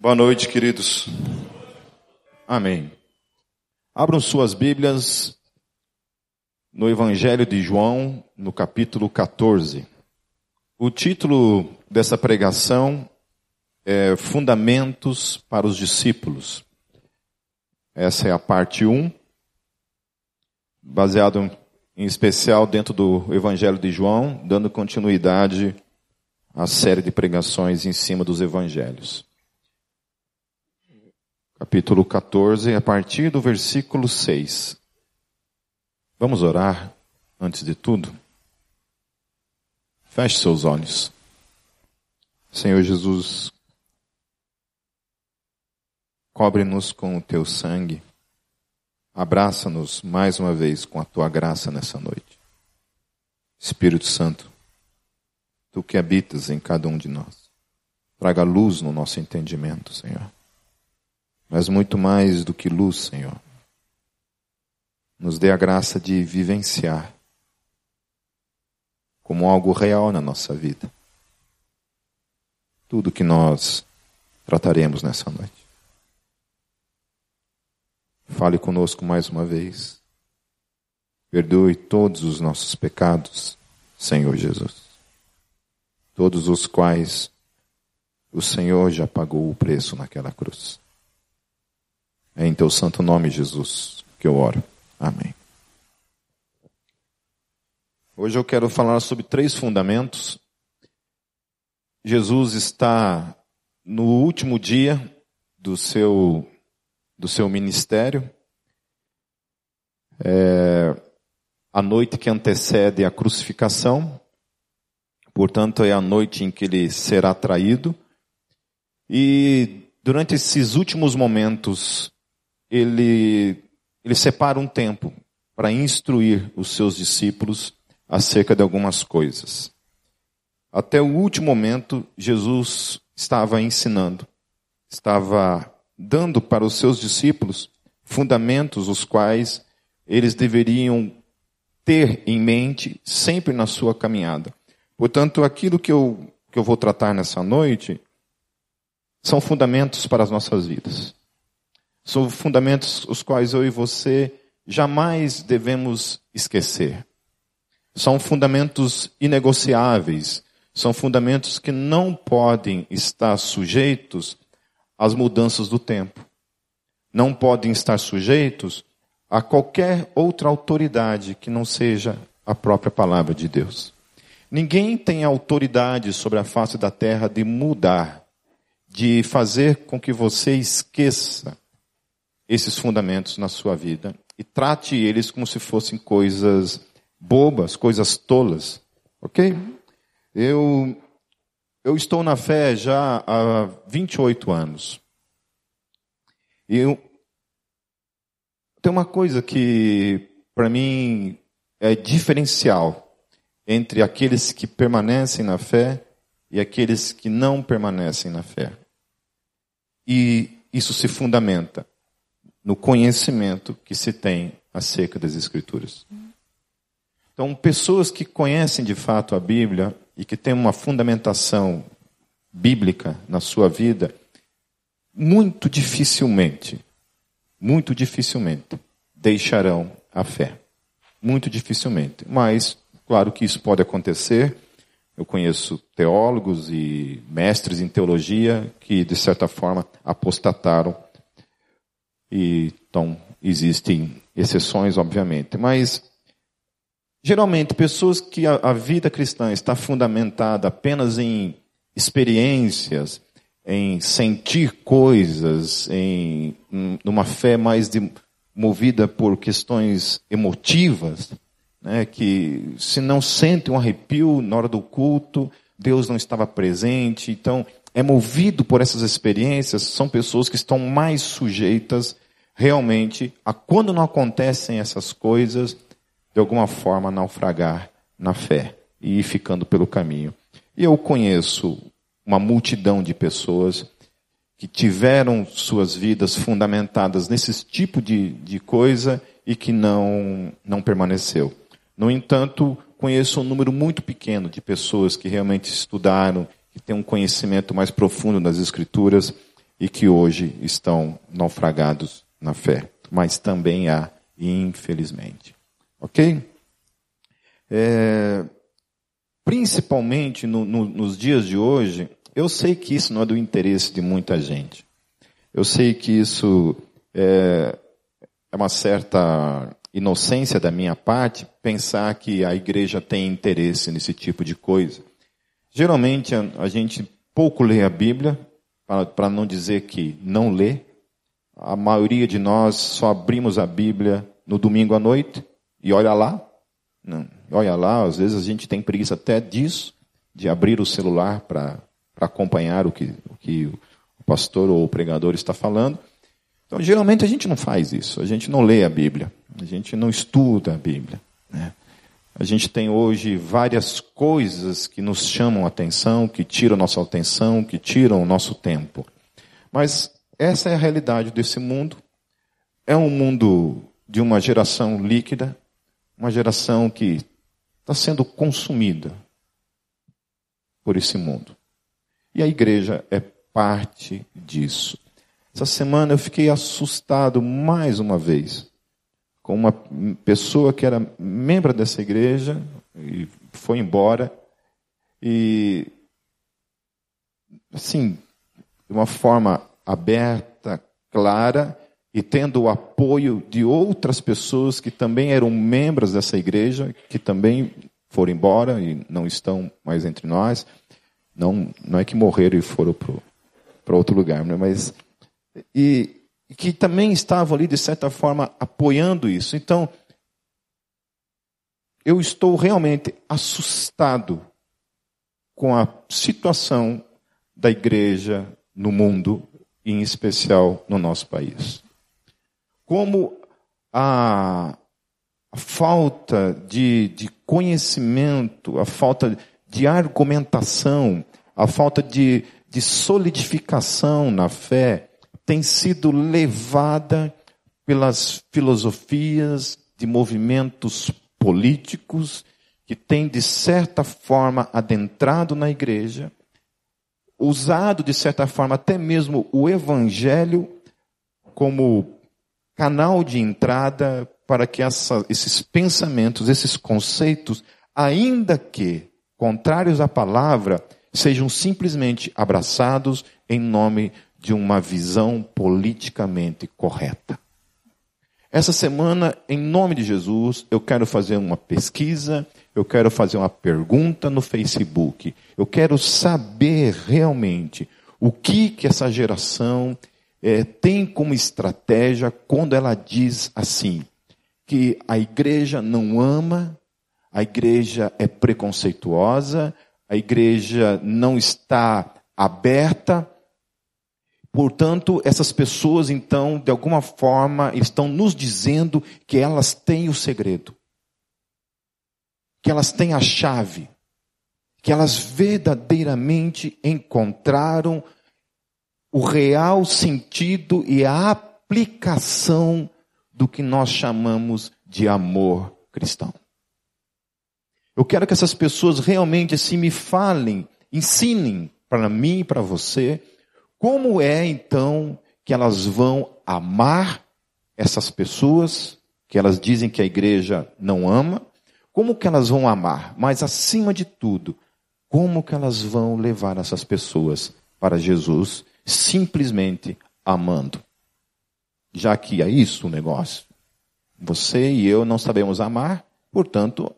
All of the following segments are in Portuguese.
Boa noite, queridos. Amém. Abram suas Bíblias no Evangelho de João, no capítulo 14. O título dessa pregação é Fundamentos para os Discípulos. Essa é a parte 1, baseado em especial dentro do Evangelho de João, dando continuidade à série de pregações em cima dos Evangelhos capítulo 14, a partir do versículo 6. Vamos orar antes de tudo? Feche seus olhos. Senhor Jesus, cobre-nos com o teu sangue, abraça-nos mais uma vez com a tua graça nessa noite. Espírito Santo, tu que habitas em cada um de nós, traga luz no nosso entendimento, Senhor mas muito mais do que luz, Senhor. Nos dê a graça de vivenciar como algo real na nossa vida. Tudo que nós trataremos nessa noite. Fale conosco mais uma vez. Perdoe todos os nossos pecados, Senhor Jesus. Todos os quais o Senhor já pagou o preço naquela cruz. É em teu santo nome, Jesus, que eu oro. Amém. Hoje eu quero falar sobre três fundamentos. Jesus está no último dia do seu, do seu ministério. É a noite que antecede a crucificação. Portanto, é a noite em que ele será traído. E durante esses últimos momentos ele, ele separa um tempo para instruir os seus discípulos acerca de algumas coisas. Até o último momento, Jesus estava ensinando, estava dando para os seus discípulos fundamentos os quais eles deveriam ter em mente sempre na sua caminhada. Portanto, aquilo que eu, que eu vou tratar nessa noite são fundamentos para as nossas vidas. São fundamentos os quais eu e você jamais devemos esquecer. São fundamentos inegociáveis, são fundamentos que não podem estar sujeitos às mudanças do tempo. Não podem estar sujeitos a qualquer outra autoridade que não seja a própria palavra de Deus. Ninguém tem autoridade sobre a face da terra de mudar, de fazer com que você esqueça esses fundamentos na sua vida e trate eles como se fossem coisas bobas, coisas tolas, ok? Eu, eu estou na fé já há 28 anos. E eu, tem uma coisa que, para mim, é diferencial entre aqueles que permanecem na fé e aqueles que não permanecem na fé. E isso se fundamenta no conhecimento que se tem acerca das Escrituras. Então, pessoas que conhecem de fato a Bíblia e que têm uma fundamentação bíblica na sua vida, muito dificilmente, muito dificilmente deixarão a fé. Muito dificilmente. Mas, claro que isso pode acontecer. Eu conheço teólogos e mestres em teologia que, de certa forma, apostataram e, então, existem exceções, obviamente. Mas, geralmente, pessoas que a, a vida cristã está fundamentada apenas em experiências, em sentir coisas, em numa fé mais de, movida por questões emotivas, né, que se não sente um arrepio na hora do culto, Deus não estava presente. Então, é movido por essas experiências, são pessoas que estão mais sujeitas realmente a quando não acontecem essas coisas, de alguma forma naufragar na fé e ir ficando pelo caminho. E eu conheço uma multidão de pessoas que tiveram suas vidas fundamentadas nesse tipo de, de coisa e que não, não permaneceu. No entanto, conheço um número muito pequeno de pessoas que realmente estudaram, que têm um conhecimento mais profundo das Escrituras e que hoje estão naufragados na fé. Mas também há, infelizmente. Ok? É, principalmente no, no, nos dias de hoje, eu sei que isso não é do interesse de muita gente. Eu sei que isso é, é uma certa inocência da minha parte pensar que a igreja tem interesse nesse tipo de coisa. Geralmente a, gente pouco lê a Bíblia, para não dizer que não lê. A maioria de nós só abrimos a Bíblia no domingo à noite e olha lá. Não, olha lá, às vezes a gente tem preguiça até disso, de abrir o celular para acompanhar o que, o que o pastor ou o pregador está falando. Então, geralmente a gente não faz isso, a gente não lê a Bíblia, a gente não estuda a Bíblia. Né? A gente tem hoje várias coisas que nos chamam a atenção, que tiram nossa atenção, que tiram o nosso tempo. Mas essa é a realidade desse mundo. É um mundo de uma geração líquida, uma geração que está sendo consumida por esse mundo. E a igreja é parte disso. Essa semana eu fiquei assustado mais uma vez com uma pessoa que era membro dessa igreja e foi embora e assim, de uma forma aberta, clara e tendo o apoio de outras pessoas que também eram membros dessa igreja, que também foram embora e não estão mais entre nós. Não, não é que morreram e foram para outro lugar, né? mas e, e que também estavam ali, de certa forma, apoiando isso. Então, eu estou realmente assustado com a situação da igreja no mundo, em especial no nosso país. Como a, falta de, de conhecimento, a falta de argumentação, a falta de, de solidificação na fé, tem sido levada pelas filosofias de movimentos políticos que têm, de certa forma, adentrado na igreja, usado, de certa forma, até mesmo o evangelho como canal de entrada para que essa, esses pensamentos, esses conceitos, ainda que contrários à palavra, sejam simplesmente abraçados em nome de uma visão politicamente correta. Essa semana, em nome de Jesus, eu quero fazer uma pesquisa, eu quero fazer uma pergunta no Facebook. Eu quero saber realmente o que que essa geração é, tem como estratégia quando ela diz assim que a igreja não ama, a igreja é preconceituosa, a igreja não está aberta Portanto, essas pessoas, então, de alguma forma, estão nos dizendo que elas têm o segredo, que elas têm a chave, que elas verdadeiramente encontraram o real sentido e a aplicação do que nós chamamos de amor cristão. Eu quero que essas pessoas realmente assim me falem, ensinem para mim e para você como é então que elas vão amar essas pessoas que elas dizem que a igreja não ama? Como que elas vão amar? Mas acima de tudo, como que elas vão levar essas pessoas para Jesus simplesmente amando? Já que é isso o negócio. Você e eu não sabemos amar, portanto,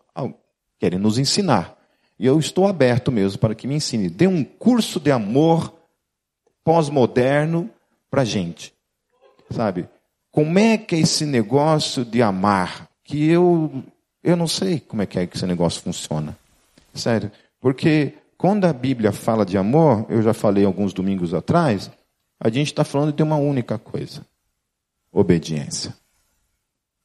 querem nos ensinar. E eu estou aberto mesmo para que me ensine. Dê um curso de amor pós-moderno para gente. Sabe? Como é que é esse negócio de amar? Que eu, eu não sei como é que é que esse negócio funciona. Sério. Porque quando a Bíblia fala de amor, eu já falei alguns domingos atrás, a gente está falando de uma única coisa: obediência.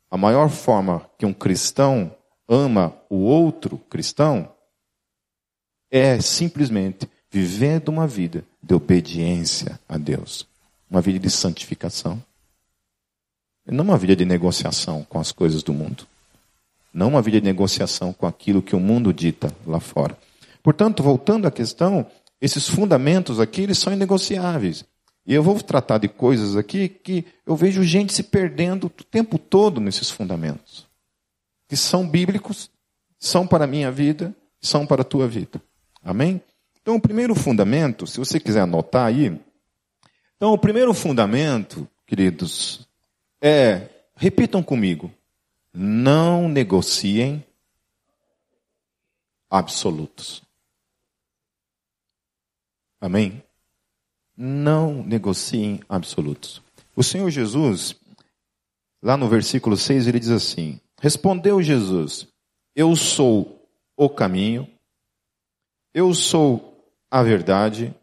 A maior forma que um cristão ama o outro cristão é simplesmente vivendo uma vida de obediência a Deus, uma vida de santificação. Não uma vida de negociação com as coisas do mundo. Não uma vida de negociação com aquilo que o mundo dita lá fora. Portanto, voltando à questão, esses fundamentos aqui, eles são inegociáveis. E eu vou tratar de coisas aqui que eu vejo gente se perdendo o tempo todo nesses fundamentos. Que são bíblicos, são para a minha vida, são para a tua vida. Amém? Então, o primeiro fundamento, se você quiser anotar aí. Então, o primeiro fundamento, queridos, é, repitam comigo, não negociem absolutos. Amém? Não negociem absolutos. O Senhor Jesus, lá no versículo 6, ele diz assim: Respondeu Jesus: Eu sou o caminho, eu sou a verdade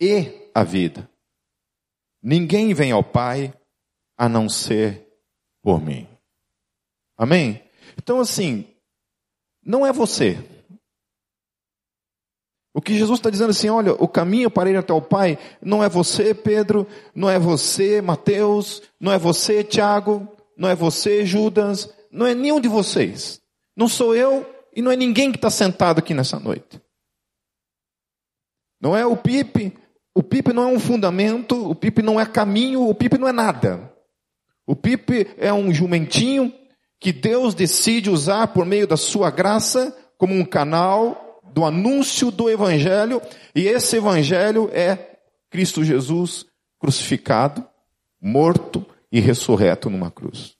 e a vida. Ninguém vem ao Pai a não ser por mim. Amém? Então, assim, não é você. O que Jesus está dizendo assim, olha, o caminho para ir até o Pai não é você, Pedro, não é você, Mateus, não é você, Tiago, não é você, Judas, não é nenhum de vocês. Não sou eu e não é ninguém que está sentado aqui nessa noite. Não é o Pipe, o Pipe não é um fundamento, o Pipe não é caminho, o Pipe não é nada. O Pipe é um jumentinho que Deus decide usar por meio da sua graça como um canal do anúncio do evangelho, e esse evangelho é Cristo Jesus crucificado, morto e ressurreto numa cruz.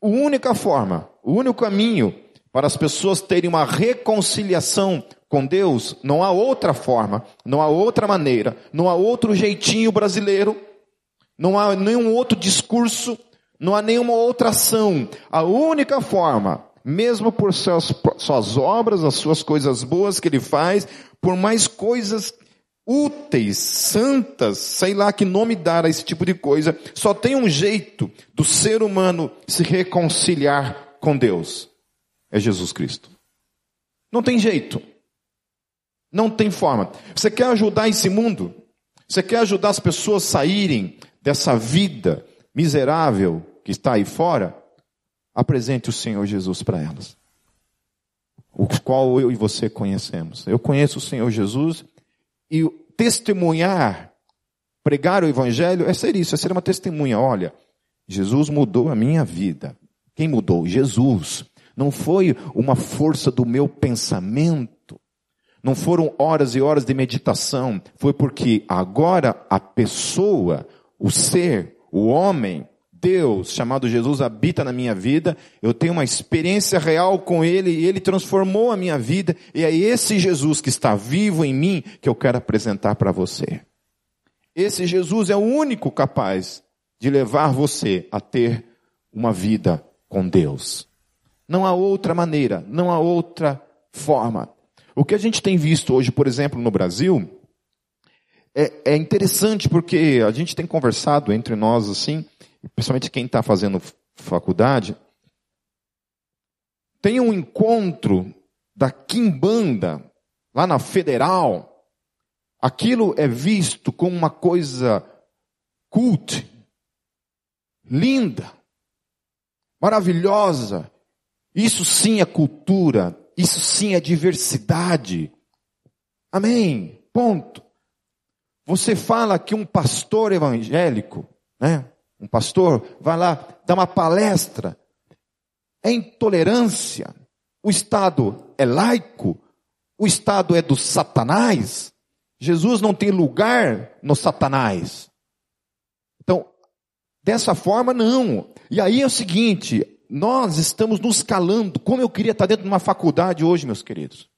A única forma, o único caminho para as pessoas terem uma reconciliação com Deus, não há outra forma, não há outra maneira, não há outro jeitinho brasileiro, não há nenhum outro discurso, não há nenhuma outra ação. A única forma, mesmo por suas, suas obras, as suas coisas boas que ele faz, por mais coisas úteis, santas, sei lá que nome dar a esse tipo de coisa, só tem um jeito do ser humano se reconciliar com Deus. É Jesus Cristo. Não tem jeito. Não tem forma. Você quer ajudar esse mundo? Você quer ajudar as pessoas a saírem dessa vida miserável que está aí fora, apresente o Senhor Jesus para elas. O qual eu e você conhecemos. Eu conheço o Senhor Jesus e testemunhar, pregar o Evangelho é ser isso, é ser uma testemunha. Olha, Jesus mudou a minha vida. Quem mudou? Jesus. Não foi uma força do meu pensamento. Não foram horas e horas de meditação. Foi porque agora a pessoa, o ser, o homem, Deus, chamado Jesus, habita na minha vida, eu tenho uma experiência real com Ele e Ele transformou a minha vida, e é esse Jesus que está vivo em mim que eu quero apresentar para você. Esse Jesus é o único capaz de levar você a ter uma vida com Deus. Não há outra maneira, não há outra forma. O que a gente tem visto hoje, por exemplo, no Brasil, é, é interessante porque a gente tem conversado entre nós assim, principalmente quem está fazendo faculdade, tem um encontro da Kimbanda lá na Federal. Aquilo é visto como uma coisa cult, linda, maravilhosa. Isso sim é cultura, isso sim é diversidade. Amém. Ponto. Você fala que um pastor evangélico, né? Um pastor vai lá dar uma palestra. É intolerância. O Estado é laico. O Estado é do Satanás. Jesus não tem lugar no Satanás. Então, dessa forma, não. E aí é o seguinte: nós estamos nos calando. Como eu queria estar dentro de uma faculdade hoje, meus queridos.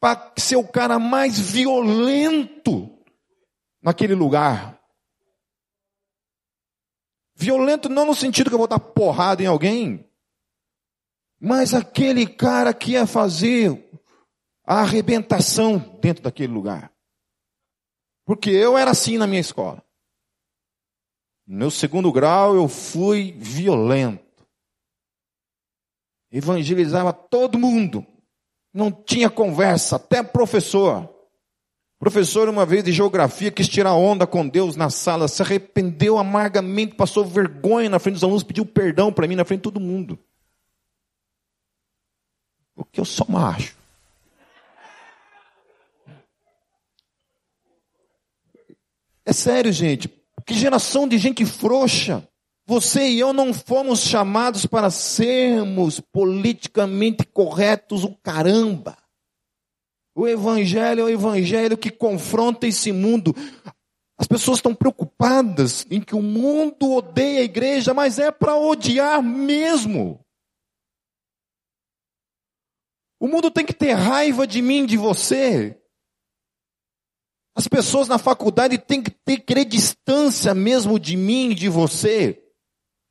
Para ser o cara mais violento naquele lugar. Violento não no sentido que eu vou dar porrada em alguém, mas aquele cara que ia fazer a arrebentação dentro daquele lugar. Porque eu era assim na minha escola. No meu segundo grau eu fui violento. Evangelizava todo mundo. Não tinha conversa, até professor. Professor, uma vez de geografia, quis tirar onda com Deus na sala, se arrependeu amargamente, passou vergonha na frente dos alunos, pediu perdão para mim na frente de todo mundo. Porque eu sou macho. É sério, gente. Que geração de gente frouxa. Você e eu não fomos chamados para sermos politicamente corretos o caramba. O evangelho é o evangelho que confronta esse mundo. As pessoas estão preocupadas em que o mundo odeia a igreja, mas é para odiar mesmo. O mundo tem que ter raiva de mim, de você. As pessoas na faculdade têm que ter querer distância mesmo de mim, de você,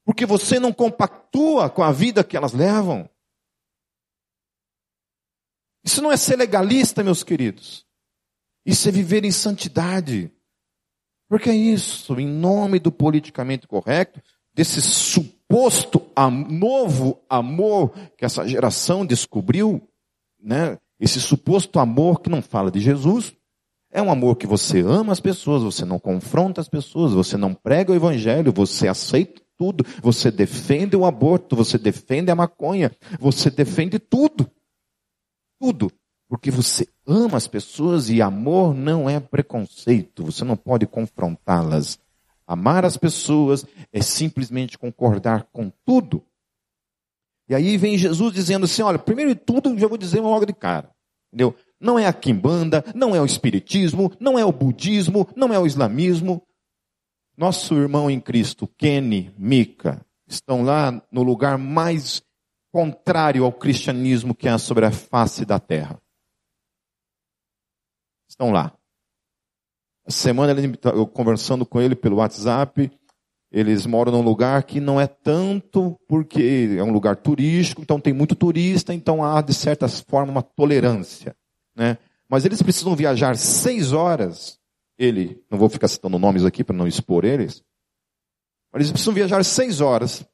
porque você não compactua com a vida que elas levam. Isso não é ser legalista, meus queridos. Isso é viver em santidade. Porque é isso, em nome do politicamente correto, desse suposto novo amor que essa geração descobriu, né? Esse suposto amor que não fala de Jesus, é um amor que você ama as pessoas, você não confronta as pessoas, você não prega o evangelho, você aceita tudo, você defende o aborto, você defende a maconha, você defende tudo. Tudo. Porque você ama as pessoas e amor não é preconceito, você não pode confrontá-las. Amar as pessoas é simplesmente concordar com tudo. E aí vem Jesus dizendo assim: olha, primeiro de tudo, já vou dizer logo de cara. Entendeu? Não é a quimbanda, não é o espiritismo, não é o budismo, não é o islamismo. Nosso irmão em Cristo, Kenny, Mika, estão lá no lugar mais contrário ao cristianismo que há sobre a face da terra. Estão lá. A semana eu conversando com ele pelo WhatsApp, eles moram num lugar que não é tanto porque é um lugar turístico, então tem muito turista, então há de certa forma uma tolerância, né? Mas eles precisam viajar seis horas. Ele, não vou ficar citando nomes aqui para não expor eles, mas eles precisam viajar seis horas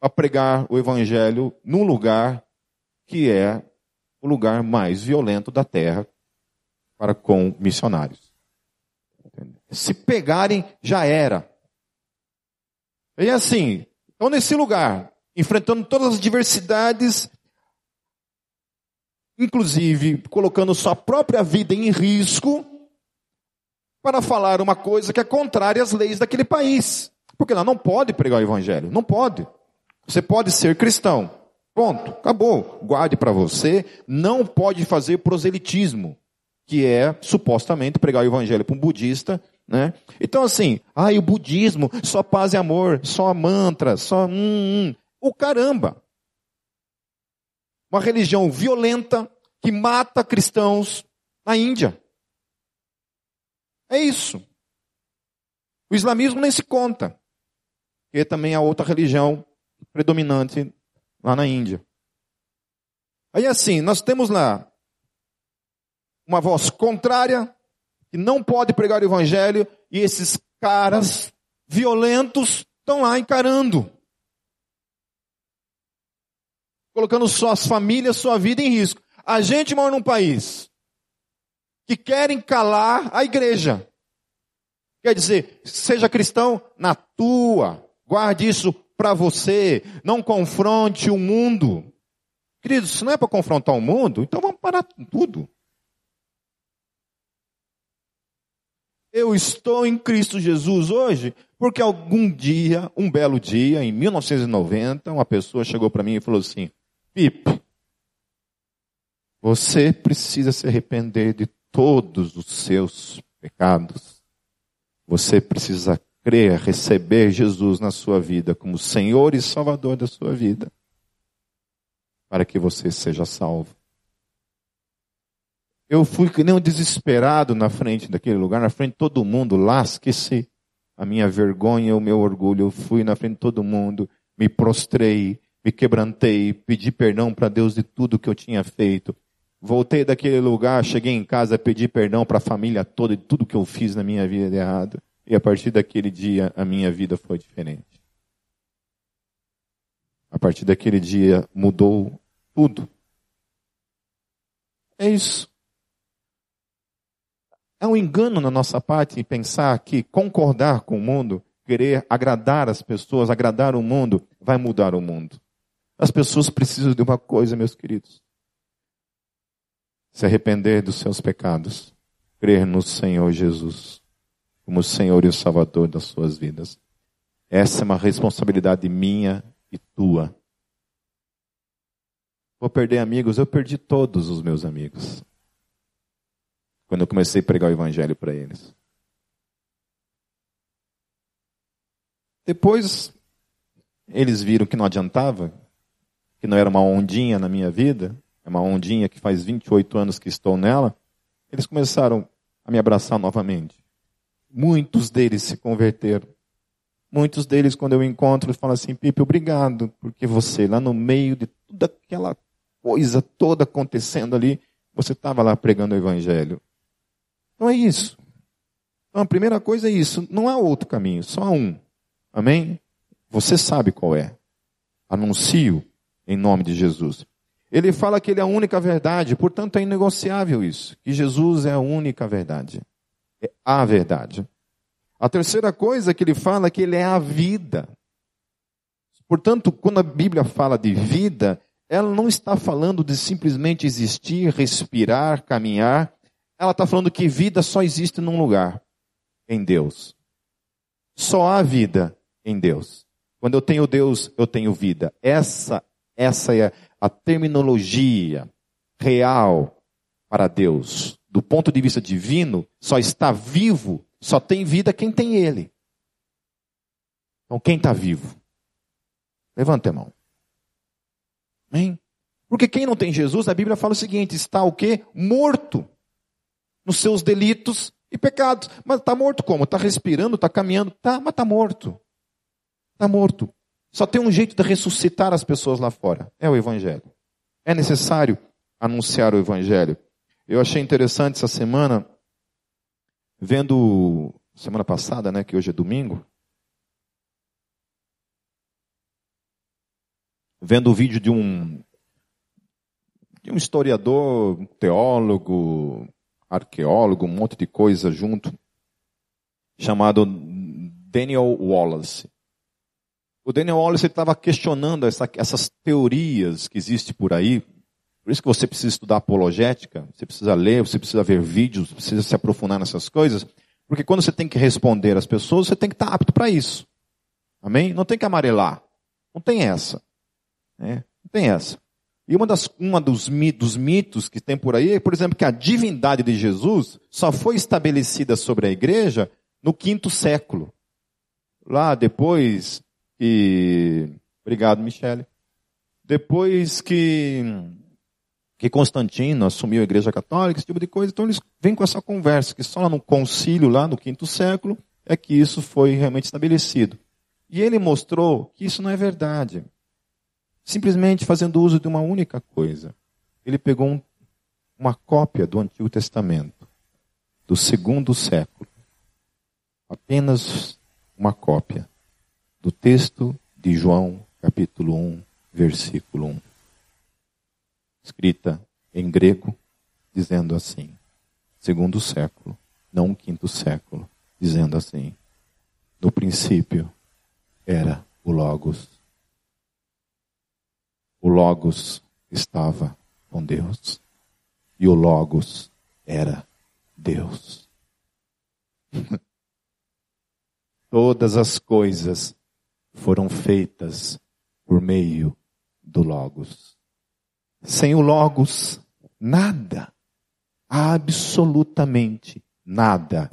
para pregar o evangelho num lugar que é o lugar mais violento da terra para com missionários. Se pegarem, já era. E assim, estão nesse lugar, enfrentando todas as diversidades, inclusive colocando sua própria vida em risco, para falar uma coisa que é contrária às leis daquele país. Porque lá não pode pregar o evangelho, não pode. Você pode ser cristão. Ponto, acabou. Guarde para você, não pode fazer proselitismo, que é supostamente pregar o evangelho para um budista né? Então, assim, ah, o budismo, só paz e amor, só mantra, só. Hum, hum. O caramba! Uma religião violenta que mata cristãos na Índia. É isso. O islamismo nem se conta, que também é outra religião predominante lá na Índia. Aí assim, nós temos lá uma voz contrária que não pode pregar o evangelho e esses caras violentos estão lá encarando. Colocando suas famílias, sua vida em risco. A gente mora num país que querem calar a igreja. Quer dizer, seja cristão na tua, guarde isso para você, não confronte o mundo. Queridos, se não é para confrontar o mundo, então vamos parar tudo. Eu estou em Cristo Jesus hoje porque algum dia, um belo dia, em 1990, uma pessoa chegou para mim e falou assim: Pipe, você precisa se arrepender de todos os seus pecados. Você precisa crer, receber Jesus na sua vida como Senhor e Salvador da sua vida, para que você seja salvo. Eu fui que nem um desesperado na frente daquele lugar, na frente de todo mundo, lasque-se a minha vergonha, o meu orgulho. Eu fui na frente de todo mundo, me prostrei, me quebrantei, pedi perdão para Deus de tudo que eu tinha feito. Voltei daquele lugar, cheguei em casa, pedi perdão para a família toda de tudo que eu fiz na minha vida de errado. E a partir daquele dia, a minha vida foi diferente. A partir daquele dia, mudou tudo. É isso. É um engano na nossa parte pensar que concordar com o mundo, querer agradar as pessoas, agradar o mundo, vai mudar o mundo. As pessoas precisam de uma coisa, meus queridos: se arrepender dos seus pecados, crer no Senhor Jesus, como Senhor e o Salvador das suas vidas. Essa é uma responsabilidade minha e tua. Vou perder amigos, eu perdi todos os meus amigos. Quando eu comecei a pregar o evangelho para eles. Depois, eles viram que não adiantava, que não era uma ondinha na minha vida, é uma ondinha que faz 28 anos que estou nela. Eles começaram a me abraçar novamente. Muitos deles se converteram. Muitos deles, quando eu encontro, falam assim: Pipe, obrigado, porque você, lá no meio de toda aquela coisa toda acontecendo ali, você estava lá pregando o Evangelho. Então é isso. Então a primeira coisa é isso. Não há outro caminho, só há um. Amém? Você sabe qual é. Anuncio em nome de Jesus. Ele fala que ele é a única verdade, portanto é inegociável isso, que Jesus é a única verdade. É a verdade. A terceira coisa que ele fala é que ele é a vida. Portanto, quando a Bíblia fala de vida, ela não está falando de simplesmente existir, respirar, caminhar. Ela está falando que vida só existe num lugar, em Deus. Só há vida em Deus. Quando eu tenho Deus, eu tenho vida. Essa, essa é a terminologia real para Deus. Do ponto de vista divino, só está vivo só tem vida quem tem ele. Então, quem está vivo? Levanta a mão. Amém? Porque quem não tem Jesus, a Bíblia fala o seguinte: está o quê? Morto nos seus delitos e pecados. Mas está morto como? Está respirando, está caminhando? Tá, mas está morto. Está morto. Só tem um jeito de ressuscitar as pessoas lá fora: é o Evangelho. É necessário anunciar o Evangelho. Eu achei interessante essa semana Vendo semana passada, né, que hoje é domingo, vendo o vídeo de um de um historiador, teólogo, arqueólogo, um monte de coisa junto, chamado Daniel Wallace. O Daniel Wallace estava questionando essa, essas teorias que existem por aí, por isso que você precisa estudar apologética, você precisa ler, você precisa ver vídeos, precisa se aprofundar nessas coisas, porque quando você tem que responder às pessoas, você tem que estar apto para isso. Amém? Não tem que amarelar. Não tem essa. Né? Não tem essa. E uma, das, uma dos, dos mitos que tem por aí é, por exemplo, que a divindade de Jesus só foi estabelecida sobre a igreja no quinto século. Lá depois que. Obrigado, Michele. Depois que que Constantino assumiu a igreja católica, esse tipo de coisa. Então eles vêm com essa conversa, que só lá no concílio, lá no quinto século, é que isso foi realmente estabelecido. E ele mostrou que isso não é verdade. Simplesmente fazendo uso de uma única coisa. Ele pegou um, uma cópia do Antigo Testamento, do segundo século. Apenas uma cópia do texto de João, capítulo 1, versículo 1 escrita em grego, dizendo assim, segundo século, não quinto século, dizendo assim: no princípio era o Logos. O Logos estava com Deus. E o Logos era Deus. Todas as coisas foram feitas por meio do Logos. Sem o Logos, nada. Absolutamente nada.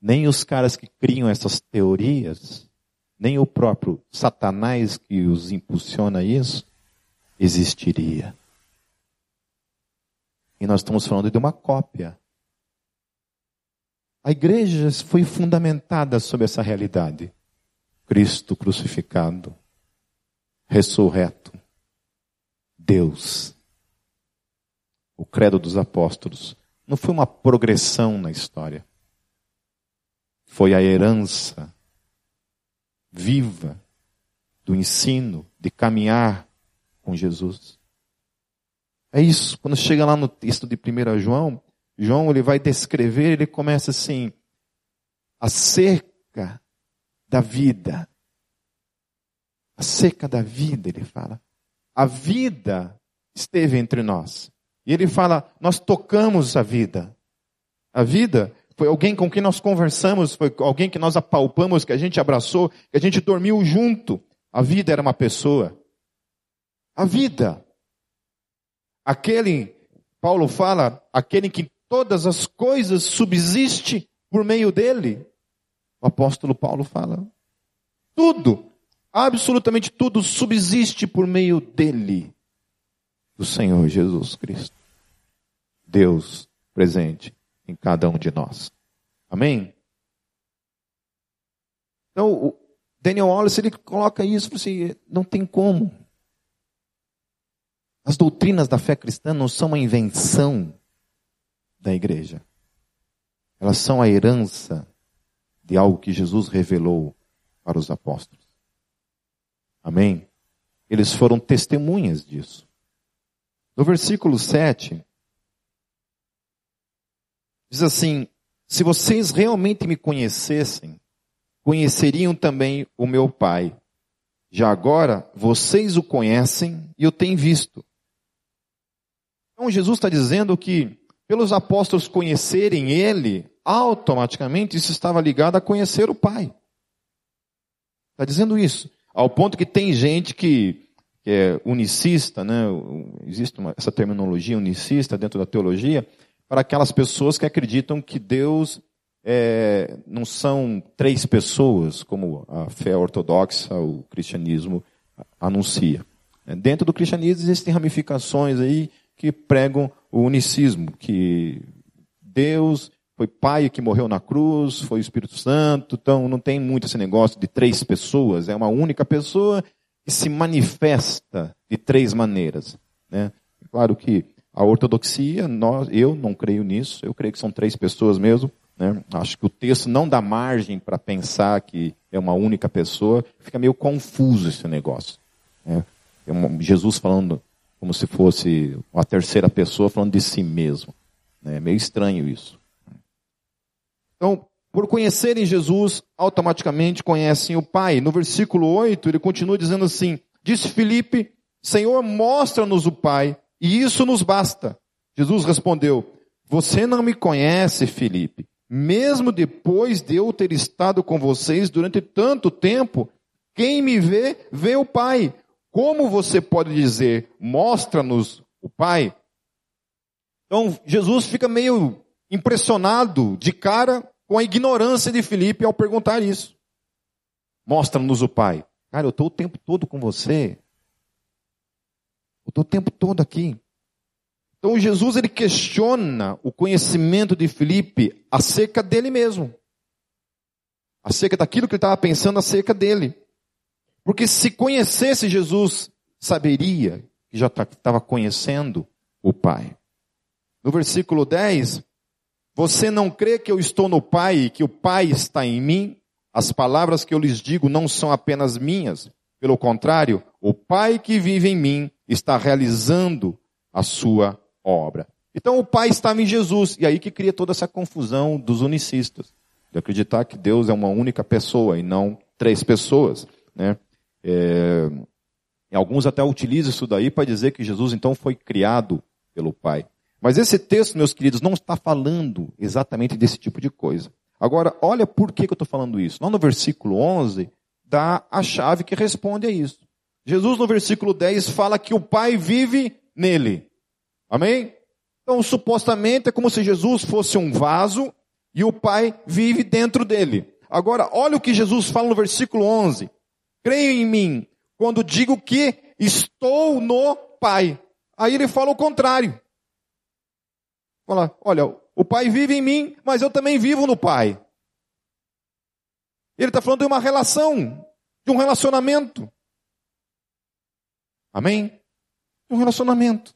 Nem os caras que criam essas teorias, nem o próprio Satanás que os impulsiona a isso, existiria. E nós estamos falando de uma cópia. A igreja foi fundamentada sobre essa realidade. Cristo crucificado, ressurreto, Deus o credo dos apóstolos, não foi uma progressão na história. Foi a herança viva do ensino de caminhar com Jesus. É isso. Quando chega lá no texto de 1 João, João ele vai descrever, ele começa assim, acerca da vida. Acerca da vida, ele fala. A vida esteve entre nós. E ele fala: Nós tocamos a vida. A vida foi alguém com quem nós conversamos, foi alguém que nós apalpamos, que a gente abraçou, que a gente dormiu junto. A vida era uma pessoa. A vida. Aquele, Paulo fala, aquele que todas as coisas subsiste por meio dele. O apóstolo Paulo fala. Tudo, absolutamente tudo subsiste por meio dele, do Senhor Jesus Cristo. Deus presente em cada um de nós. Amém? Então, o Daniel Wallace, ele coloca isso, assim, não tem como. As doutrinas da fé cristã não são uma invenção da igreja. Elas são a herança de algo que Jesus revelou para os apóstolos. Amém? Eles foram testemunhas disso. No versículo 7, diz assim: Se vocês realmente me conhecessem, conheceriam também o meu Pai. Já agora, vocês o conhecem e o têm visto. Então, Jesus está dizendo que, pelos apóstolos conhecerem Ele, automaticamente isso estava ligado a conhecer o Pai. Está dizendo isso. Ao ponto que tem gente que, é unicista, né? existe uma, essa terminologia unicista dentro da teologia, para aquelas pessoas que acreditam que Deus é, não são três pessoas, como a fé ortodoxa, o cristianismo anuncia. É, dentro do cristianismo existem ramificações aí que pregam o unicismo, que Deus foi Pai que morreu na cruz, foi o Espírito Santo, então não tem muito esse negócio de três pessoas, é uma única pessoa que se manifesta de três maneiras. Né? Claro que a ortodoxia, nós, eu não creio nisso, eu creio que são três pessoas mesmo. Né? Acho que o texto não dá margem para pensar que é uma única pessoa, fica meio confuso esse negócio. Né? É Jesus falando como se fosse uma terceira pessoa falando de si mesmo. É meio estranho isso. Então, por conhecerem Jesus, automaticamente conhecem o Pai. No versículo 8, ele continua dizendo assim: Disse Filipe, Senhor, mostra-nos o Pai, e isso nos basta. Jesus respondeu: Você não me conhece, Filipe. Mesmo depois de eu ter estado com vocês durante tanto tempo, quem me vê, vê o Pai. Como você pode dizer, mostra-nos o Pai? Então, Jesus fica meio impressionado de cara com a ignorância de Filipe ao perguntar isso. Mostra-nos o Pai. Cara, eu estou o tempo todo com você. Eu estou o tempo todo aqui. Então Jesus ele questiona o conhecimento de Filipe acerca dele mesmo. Acerca daquilo que ele estava pensando acerca dele. Porque se conhecesse Jesus, saberia que já estava conhecendo o Pai. No versículo 10, você não crê que eu estou no Pai e que o Pai está em mim? As palavras que eu lhes digo não são apenas minhas. Pelo contrário, o Pai que vive em mim está realizando a sua obra. Então o Pai estava em Jesus. E aí que cria toda essa confusão dos unicistas. De acreditar que Deus é uma única pessoa e não três pessoas. Né? É... Alguns até utilizam isso daí para dizer que Jesus então foi criado pelo Pai. Mas esse texto, meus queridos, não está falando exatamente desse tipo de coisa. Agora, olha por que, que eu estou falando isso. Lá no versículo 11, dá a chave que responde a isso. Jesus, no versículo 10, fala que o Pai vive nele. Amém? Então, supostamente, é como se Jesus fosse um vaso e o Pai vive dentro dele. Agora, olha o que Jesus fala no versículo 11. Creio em mim quando digo que estou no Pai. Aí ele fala o contrário. Fala, olha, o Pai vive em mim, mas eu também vivo no Pai. Ele está falando de uma relação, de um relacionamento. Amém? Um relacionamento.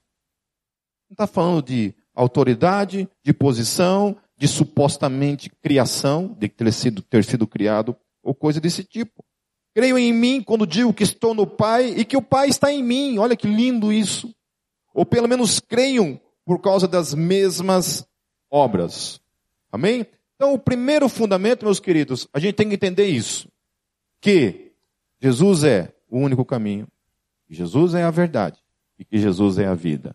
Não está falando de autoridade, de posição, de supostamente criação, de ter sido, ter sido criado, ou coisa desse tipo. Creio em mim quando digo que estou no Pai e que o Pai está em mim. Olha que lindo isso. Ou pelo menos creiam por causa das mesmas obras. Amém? Então, o primeiro fundamento, meus queridos, a gente tem que entender isso. Que Jesus é o único caminho, Jesus é a verdade e que Jesus é a vida.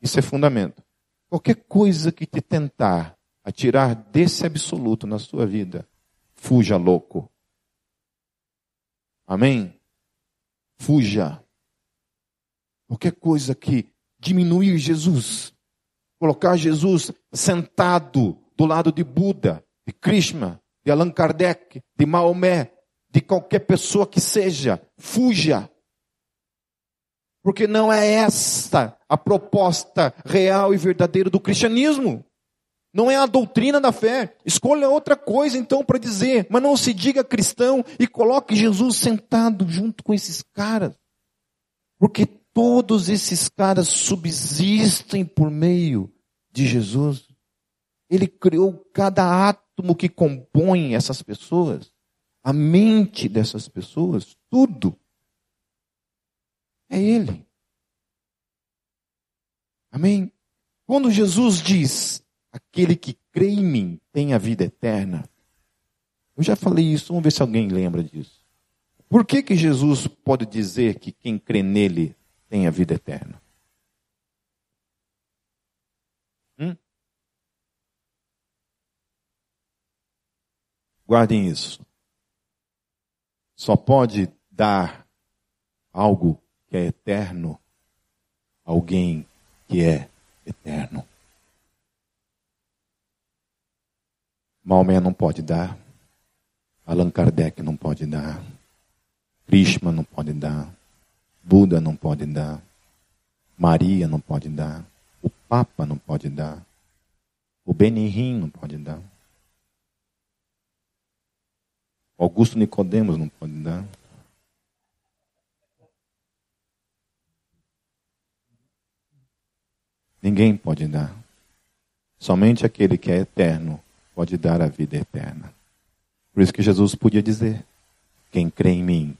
Isso é fundamento. Qualquer coisa que te tentar a tirar desse absoluto na sua vida, fuja louco. Amém? Fuja. Qualquer coisa que diminuir Jesus, colocar Jesus sentado do lado de Buda, de Krishna, de Allan Kardec, de Maomé, de qualquer pessoa que seja, fuja. Porque não é esta a proposta real e verdadeira do cristianismo. Não é a doutrina da fé. Escolha outra coisa então para dizer, mas não se diga cristão e coloque Jesus sentado junto com esses caras. Porque todos esses caras subsistem por meio de Jesus. Ele criou cada átomo que compõe essas pessoas, a mente dessas pessoas, tudo. É Ele. Amém? Quando Jesus diz, aquele que crê em mim tem a vida eterna. Eu já falei isso, vamos ver se alguém lembra disso. Por que que Jesus pode dizer que quem crê nele tem a vida eterna? Hum? Guardem isso. Só pode dar algo que é eterno alguém que é eterno. Maomé não pode dar, Allan Kardec não pode dar, Krishna não pode dar, Buda não pode dar, Maria não pode dar, o Papa não pode dar, o Benihim não pode dar, Augusto Nicodemos não pode dar. Ninguém pode dar. Somente aquele que é eterno pode dar a vida eterna. Por isso que Jesus podia dizer: quem crê em mim,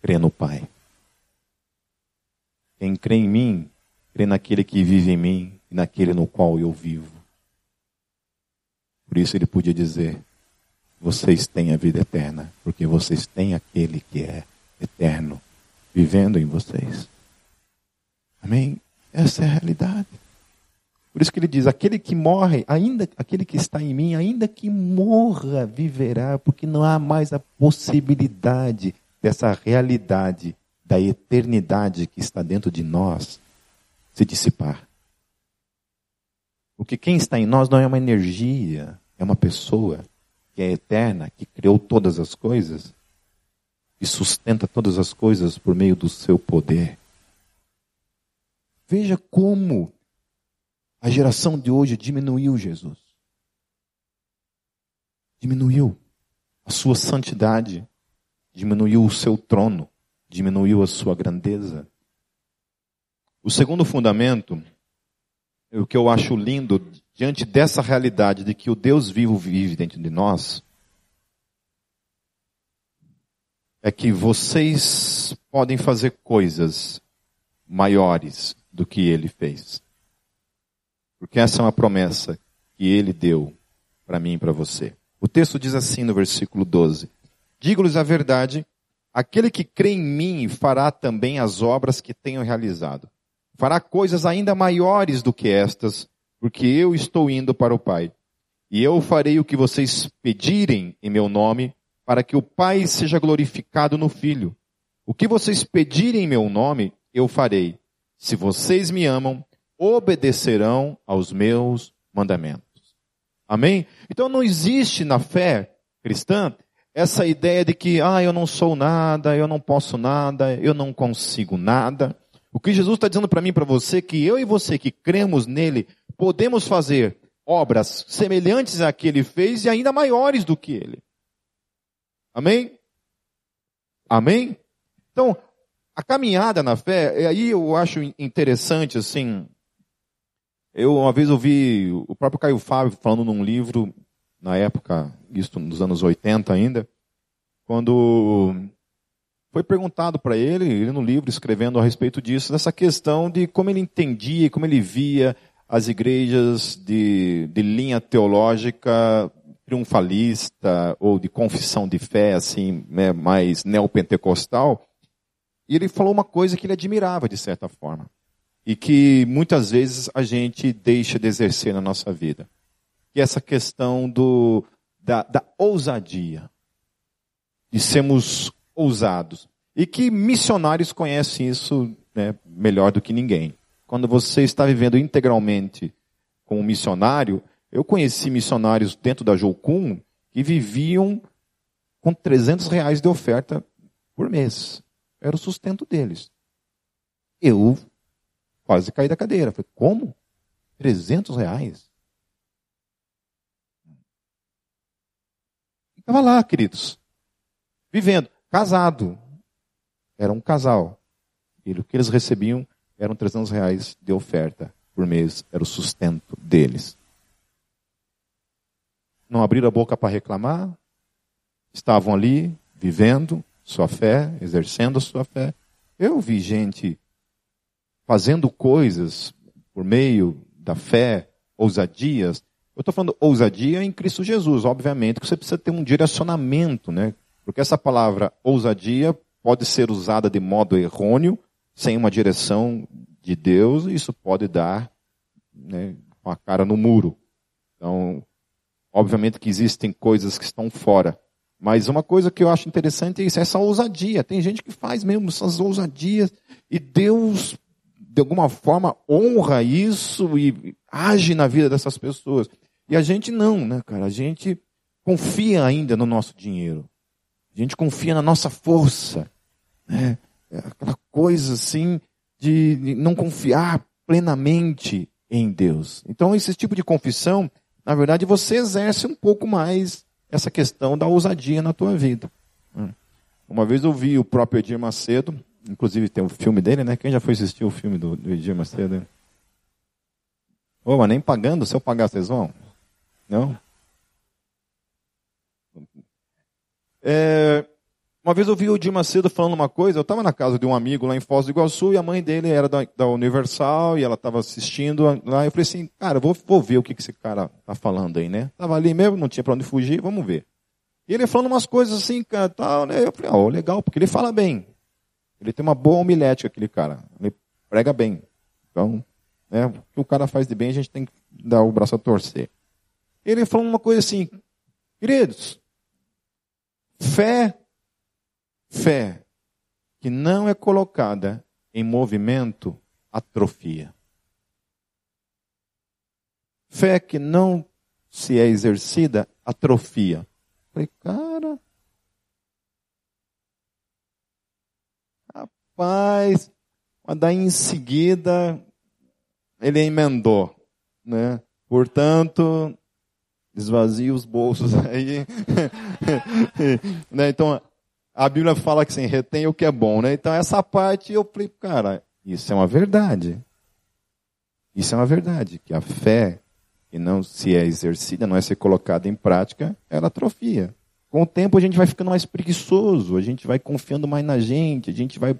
crê no Pai. Quem crê em mim, crê naquele que vive em mim e naquele no qual eu vivo. Por isso ele podia dizer: vocês têm a vida eterna, porque vocês têm aquele que é eterno vivendo em vocês. Amém? Essa é a realidade. Por isso que ele diz: aquele que morre, ainda aquele que está em mim, ainda que morra, viverá, porque não há mais a possibilidade dessa realidade da eternidade que está dentro de nós se dissipar. Porque quem está em nós não é uma energia, é uma pessoa que é eterna, que criou todas as coisas e sustenta todas as coisas por meio do seu poder. Veja como a geração de hoje diminuiu Jesus. Diminuiu a sua santidade, diminuiu o seu trono, diminuiu a sua grandeza. O segundo fundamento, o que eu acho lindo diante dessa realidade de que o Deus vivo vive dentro de nós, é que vocês podem fazer coisas maiores do que ele fez. Porque essa é uma promessa que ele deu para mim e para você. O texto diz assim no versículo 12: Digo-lhes a verdade, aquele que crê em mim fará também as obras que tenho realizado. Fará coisas ainda maiores do que estas, porque eu estou indo para o Pai. E eu farei o que vocês pedirem em meu nome, para que o Pai seja glorificado no Filho. O que vocês pedirem em meu nome, eu farei. Se vocês me amam, obedecerão aos meus mandamentos. Amém? Então não existe na fé cristã essa ideia de que, ah, eu não sou nada, eu não posso nada, eu não consigo nada. O que Jesus está dizendo para mim para você que eu e você que cremos nele, podemos fazer obras semelhantes a que ele fez e ainda maiores do que ele. Amém? Amém? Então, a caminhada na fé, aí eu acho interessante, assim, eu uma vez ouvi o próprio Caio Fábio falando num livro, na época, isso nos anos 80 ainda, quando foi perguntado para ele, ele no livro escrevendo a respeito disso, dessa questão de como ele entendia e como ele via as igrejas de, de linha teológica triunfalista ou de confissão de fé, assim, né, mais neopentecostal. E ele falou uma coisa que ele admirava de certa forma. e que muitas vezes a gente deixa de exercer na nossa vida. Que é essa questão do, da, da ousadia, de sermos ousados. E que missionários conhecem isso né, melhor do que ninguém. Quando você está vivendo integralmente com um missionário, eu conheci missionários dentro da Jocum que viviam com 300 reais de oferta por mês. Era o sustento deles. Eu quase caí da cadeira. Falei, como? 300 reais? Estava lá, queridos, vivendo, casado. Era um casal. E o que eles recebiam eram 300 reais de oferta por mês. Era o sustento deles. Não abriram a boca para reclamar. Estavam ali, vivendo sua fé, exercendo a sua fé. Eu vi gente fazendo coisas por meio da fé, ousadias. Eu estou falando ousadia em Cristo Jesus, obviamente, que você precisa ter um direcionamento, né? Porque essa palavra ousadia pode ser usada de modo errôneo, sem uma direção de Deus, e isso pode dar né, com a cara no muro. Então, obviamente que existem coisas que estão fora. Mas uma coisa que eu acho interessante é isso, essa ousadia. Tem gente que faz mesmo essas ousadias e Deus de alguma forma, honra isso e age na vida dessas pessoas. E a gente não, né, cara? A gente confia ainda no nosso dinheiro. A gente confia na nossa força. Né? É aquela coisa assim de não confiar plenamente em Deus. Então, esse tipo de confissão, na verdade, você exerce um pouco mais essa questão da ousadia na tua vida. Uma vez eu vi o próprio Edir Macedo, Inclusive tem o filme dele, né? Quem já foi assistir o filme do, do Edir Macedo? Ô, mas nem pagando, se eu pagar, vocês vão? Não? É, uma vez eu vi o Edir Macedo falando uma coisa, eu estava na casa de um amigo lá em Foz do Iguaçu e a mãe dele era da, da Universal e ela estava assistindo lá. Eu falei assim, cara, vou, vou ver o que, que esse cara tá falando aí, né? Tava ali mesmo, não tinha para onde fugir, vamos ver. E ele falando umas coisas assim, tal, né? Eu falei, ó, oh, legal, porque ele fala bem. Ele tem uma boa homilética, aquele cara. Ele prega bem. Então, né, o que o cara faz de bem, a gente tem que dar o braço a torcer. Ele falou uma coisa assim, queridos, fé, fé que não é colocada em movimento, atrofia. Fé que não se é exercida, atrofia. Falei, cara, Rapaz, mas daí em seguida ele emendou, né? Portanto, esvazia os bolsos aí. né? Então, a Bíblia fala que assim, retém o que é bom, né? Então, essa parte eu falei, cara, isso é uma verdade. Isso é uma verdade, que a fé, que não se é exercida, não é ser colocada em prática, ela atrofia. Com o tempo a gente vai ficando mais preguiçoso, a gente vai confiando mais na gente, a gente vai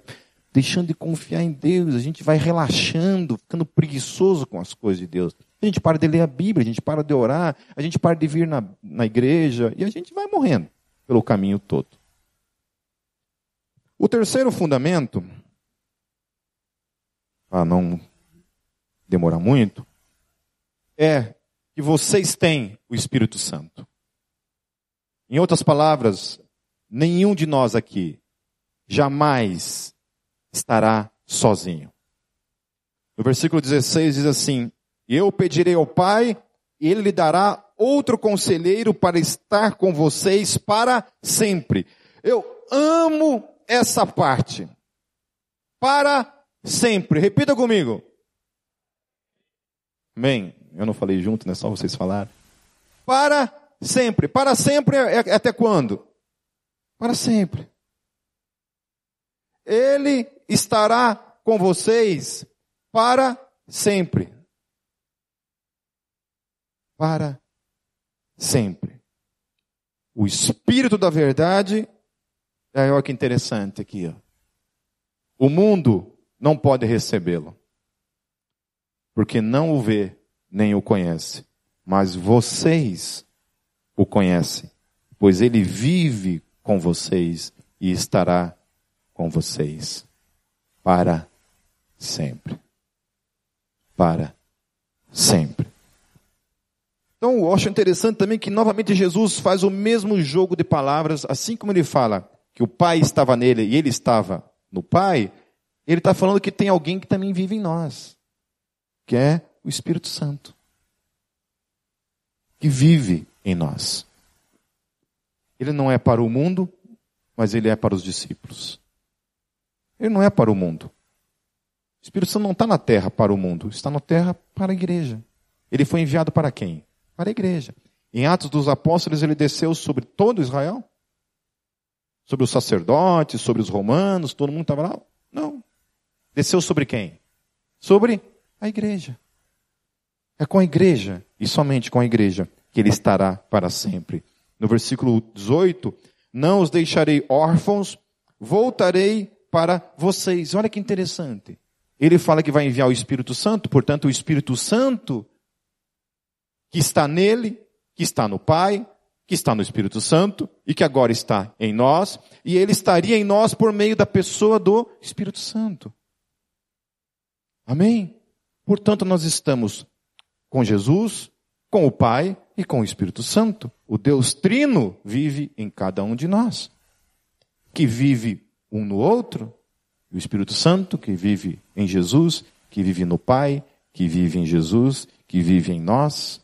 deixando de confiar em Deus, a gente vai relaxando, ficando preguiçoso com as coisas de Deus. A gente para de ler a Bíblia, a gente para de orar, a gente para de vir na, na igreja e a gente vai morrendo pelo caminho todo. O terceiro fundamento, para não demorar muito, é que vocês têm o Espírito Santo. Em outras palavras, nenhum de nós aqui jamais estará sozinho. No versículo 16 diz assim: Eu pedirei ao Pai, e ele lhe dará outro conselheiro para estar com vocês para sempre. Eu amo essa parte. Para sempre. Repita comigo. Amém. Eu não falei junto, né? Só vocês falaram. Para sempre. Para sempre é, é até quando? Para sempre. Ele estará com vocês para sempre. Para sempre. O Espírito da Verdade, é olha que interessante aqui. Ó. O mundo não pode recebê-lo, porque não o vê nem o conhece, mas vocês o conhecem, pois ele vive com vocês e estará com vocês para sempre. para sempre. Então, eu acho interessante também que novamente Jesus faz o mesmo jogo de palavras, assim como ele fala que o Pai estava nele e ele estava no Pai, ele está falando que tem alguém que também vive em nós, que é o Espírito Santo, que vive em nós. Ele não é para o mundo, mas ele é para os discípulos. Ele não é para o mundo. O Espírito Santo não está na terra para o mundo, está na terra para a igreja. Ele foi enviado para quem? Para a igreja. Em Atos dos Apóstolos, ele desceu sobre todo Israel? Sobre os sacerdotes, sobre os romanos, todo mundo estava lá? Não. Desceu sobre quem? Sobre a igreja. É com a igreja, e somente com a igreja, que ele estará para sempre. No versículo 18, não os deixarei órfãos, voltarei para vocês. Olha que interessante. Ele fala que vai enviar o Espírito Santo, portanto, o Espírito Santo que está nele, que está no Pai, que está no Espírito Santo e que agora está em nós, e ele estaria em nós por meio da pessoa do Espírito Santo. Amém? Portanto, nós estamos com Jesus, com o Pai e com o Espírito Santo. O Deus Trino vive em cada um de nós, que vive um no outro, o Espírito Santo que vive em Jesus, que vive no Pai, que vive em Jesus, que vive em nós,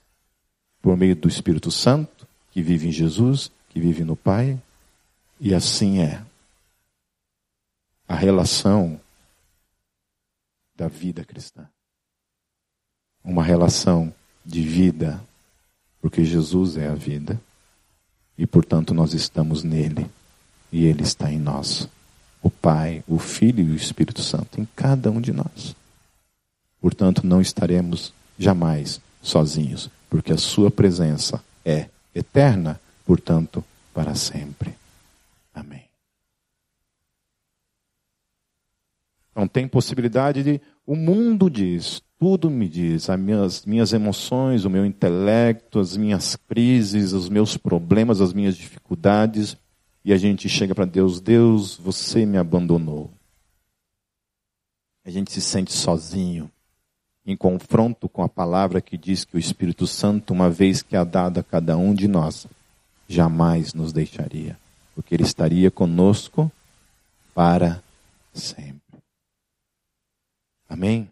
por meio do Espírito Santo, que vive em Jesus, que vive no Pai, e assim é a relação da vida cristã. Uma relação de vida, porque Jesus é a vida, e portanto nós estamos nele, e ele está em nós o Pai, o Filho e o Espírito Santo em cada um de nós. Portanto, não estaremos jamais sozinhos, porque a Sua presença é eterna, portanto, para sempre. Amém. Não tem possibilidade de. O mundo diz, tudo me diz, as minhas, minhas emoções, o meu intelecto, as minhas crises, os meus problemas, as minhas dificuldades e a gente chega para Deus, Deus, você me abandonou. A gente se sente sozinho, em confronto com a palavra que diz que o Espírito Santo, uma vez que é dado a cada um de nós, jamais nos deixaria, porque ele estaria conosco para sempre. Amém?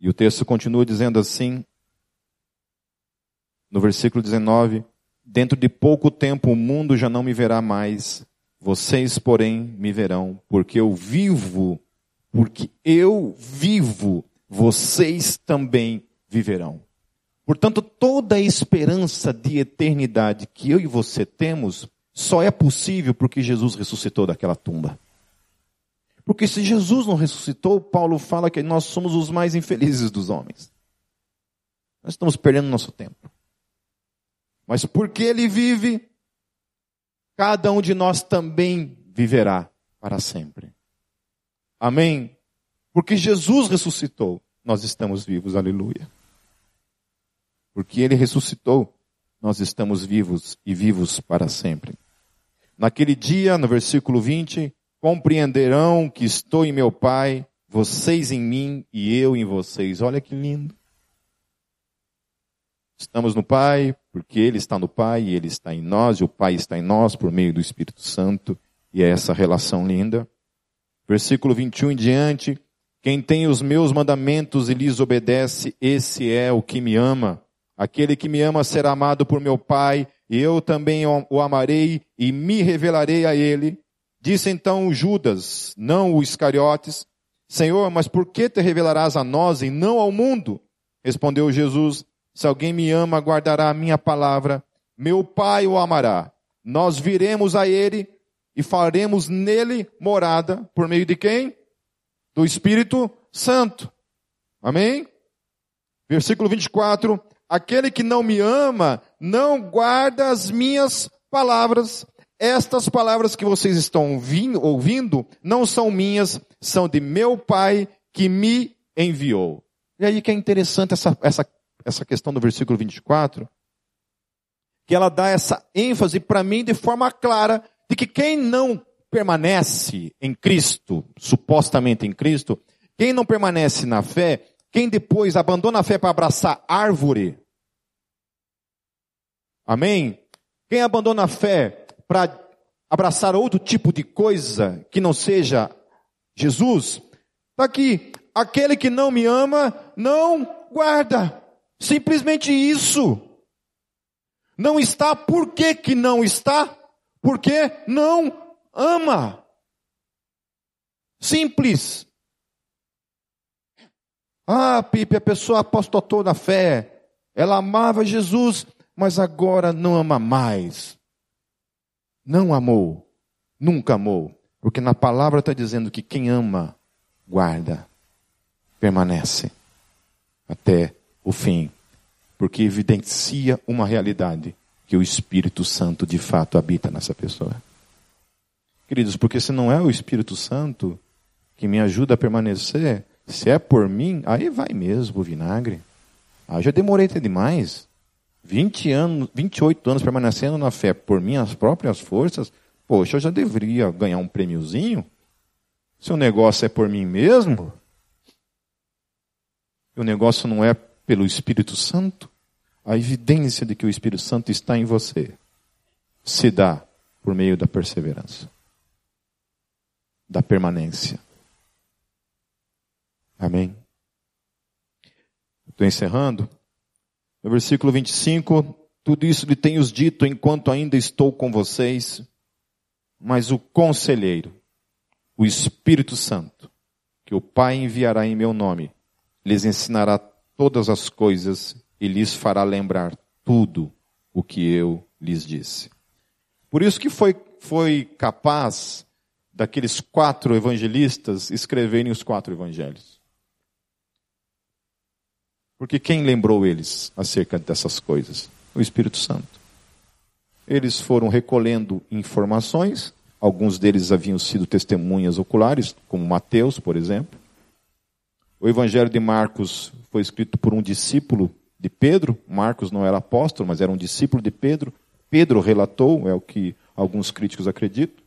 E o texto continua dizendo assim: no versículo 19: Dentro de pouco tempo o mundo já não me verá mais, vocês, porém, me verão, porque eu vivo, porque eu vivo, vocês também viverão. Portanto, toda a esperança de eternidade que eu e você temos só é possível porque Jesus ressuscitou daquela tumba. Porque se Jesus não ressuscitou, Paulo fala que nós somos os mais infelizes dos homens. Nós estamos perdendo nosso tempo. Mas porque ele vive, cada um de nós também viverá para sempre. Amém? Porque Jesus ressuscitou, nós estamos vivos, aleluia. Porque ele ressuscitou, nós estamos vivos e vivos para sempre. Naquele dia, no versículo 20, compreenderão que estou em meu Pai, vocês em mim e eu em vocês. Olha que lindo. Estamos no Pai, porque Ele está no Pai e Ele está em nós, e o Pai está em nós por meio do Espírito Santo, e é essa relação linda. Versículo 21 em diante: Quem tem os meus mandamentos e lhes obedece, esse é o que me ama. Aquele que me ama será amado por meu Pai, e eu também o amarei e me revelarei a ele. Disse então Judas, não o Iscariotes, Senhor, mas por que te revelarás a nós e não ao mundo? Respondeu Jesus, se alguém me ama, guardará a minha palavra. Meu Pai o amará. Nós viremos a ele e faremos nele morada por meio de quem? Do Espírito Santo. Amém? Versículo 24. Aquele que não me ama, não guarda as minhas palavras. Estas palavras que vocês estão ouvindo não são minhas, são de meu Pai que me enviou. E aí que é interessante essa, essa essa questão do versículo 24, que ela dá essa ênfase para mim de forma clara de que quem não permanece em Cristo, supostamente em Cristo, quem não permanece na fé, quem depois abandona a fé para abraçar árvore, amém? Quem abandona a fé para abraçar outro tipo de coisa que não seja Jesus, está aqui. Aquele que não me ama, não guarda. Simplesmente isso. Não está, por que, que não está? Porque não ama. Simples. Ah, Pipe, a pessoa apostatou na fé. Ela amava Jesus, mas agora não ama mais. Não amou. Nunca amou. Porque na palavra está dizendo que quem ama, guarda, permanece até o fim porque evidencia uma realidade que o Espírito Santo de fato habita nessa pessoa. Queridos, porque se não é o Espírito Santo que me ajuda a permanecer, se é por mim, aí vai mesmo o vinagre. Ah, já demorei até demais. 20 anos, 28 anos permanecendo na fé por minhas próprias forças, poxa, eu já deveria ganhar um prêmiozinho. Se o negócio é por mim mesmo, o negócio não é pelo Espírito Santo, a evidência de que o Espírito Santo está em você se dá por meio da perseverança, da permanência. Amém? Estou encerrando. No versículo 25, tudo isso lhe tenho dito enquanto ainda estou com vocês, mas o conselheiro, o Espírito Santo, que o Pai enviará em meu nome, lhes ensinará todas as coisas e lhes fará lembrar tudo o que eu lhes disse. Por isso que foi, foi capaz daqueles quatro evangelistas escreverem os quatro evangelhos. Porque quem lembrou eles acerca dessas coisas? O Espírito Santo. Eles foram recolhendo informações, alguns deles haviam sido testemunhas oculares, como Mateus, por exemplo. O Evangelho de Marcos foi escrito por um discípulo de Pedro. Marcos não era apóstolo, mas era um discípulo de Pedro. Pedro relatou, é o que alguns críticos acreditam,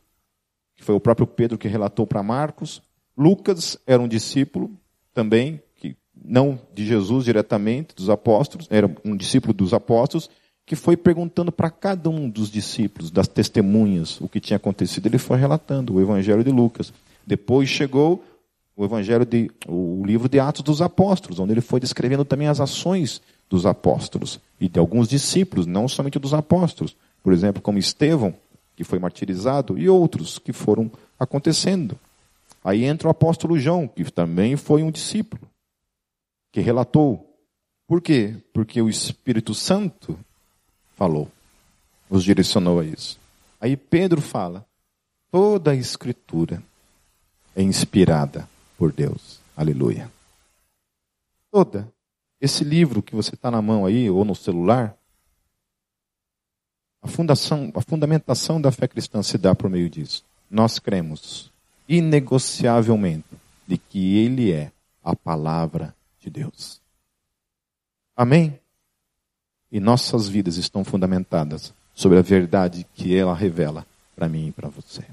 que foi o próprio Pedro que relatou para Marcos. Lucas era um discípulo também, que não de Jesus diretamente, dos apóstolos, era um discípulo dos apóstolos, que foi perguntando para cada um dos discípulos, das testemunhas, o que tinha acontecido. Ele foi relatando o Evangelho de Lucas. Depois chegou o Evangelho de, o livro de Atos dos Apóstolos, onde ele foi descrevendo também as ações dos apóstolos e de alguns discípulos, não somente dos apóstolos, por exemplo, como Estevão, que foi martirizado, e outros que foram acontecendo. Aí entra o apóstolo João, que também foi um discípulo, que relatou. Por quê? Porque o Espírito Santo falou, nos direcionou a isso. Aí Pedro fala: toda a Escritura é inspirada por Deus. Aleluia. Toda esse livro que você está na mão aí, ou no celular, a, fundação, a fundamentação da fé cristã se dá por meio disso. Nós cremos inegociavelmente de que Ele é a palavra de Deus. Amém? E nossas vidas estão fundamentadas sobre a verdade que ela revela para mim e para você.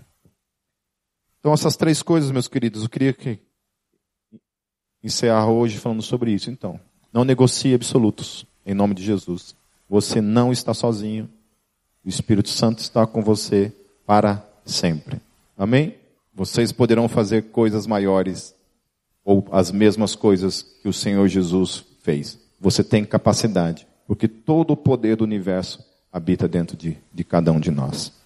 Então, essas três coisas, meus queridos, eu queria que encerrar hoje falando sobre isso. Então, não negocie absolutos, em nome de Jesus. Você não está sozinho. O Espírito Santo está com você para sempre. Amém? Vocês poderão fazer coisas maiores ou as mesmas coisas que o Senhor Jesus fez. Você tem capacidade, porque todo o poder do universo habita dentro de, de cada um de nós.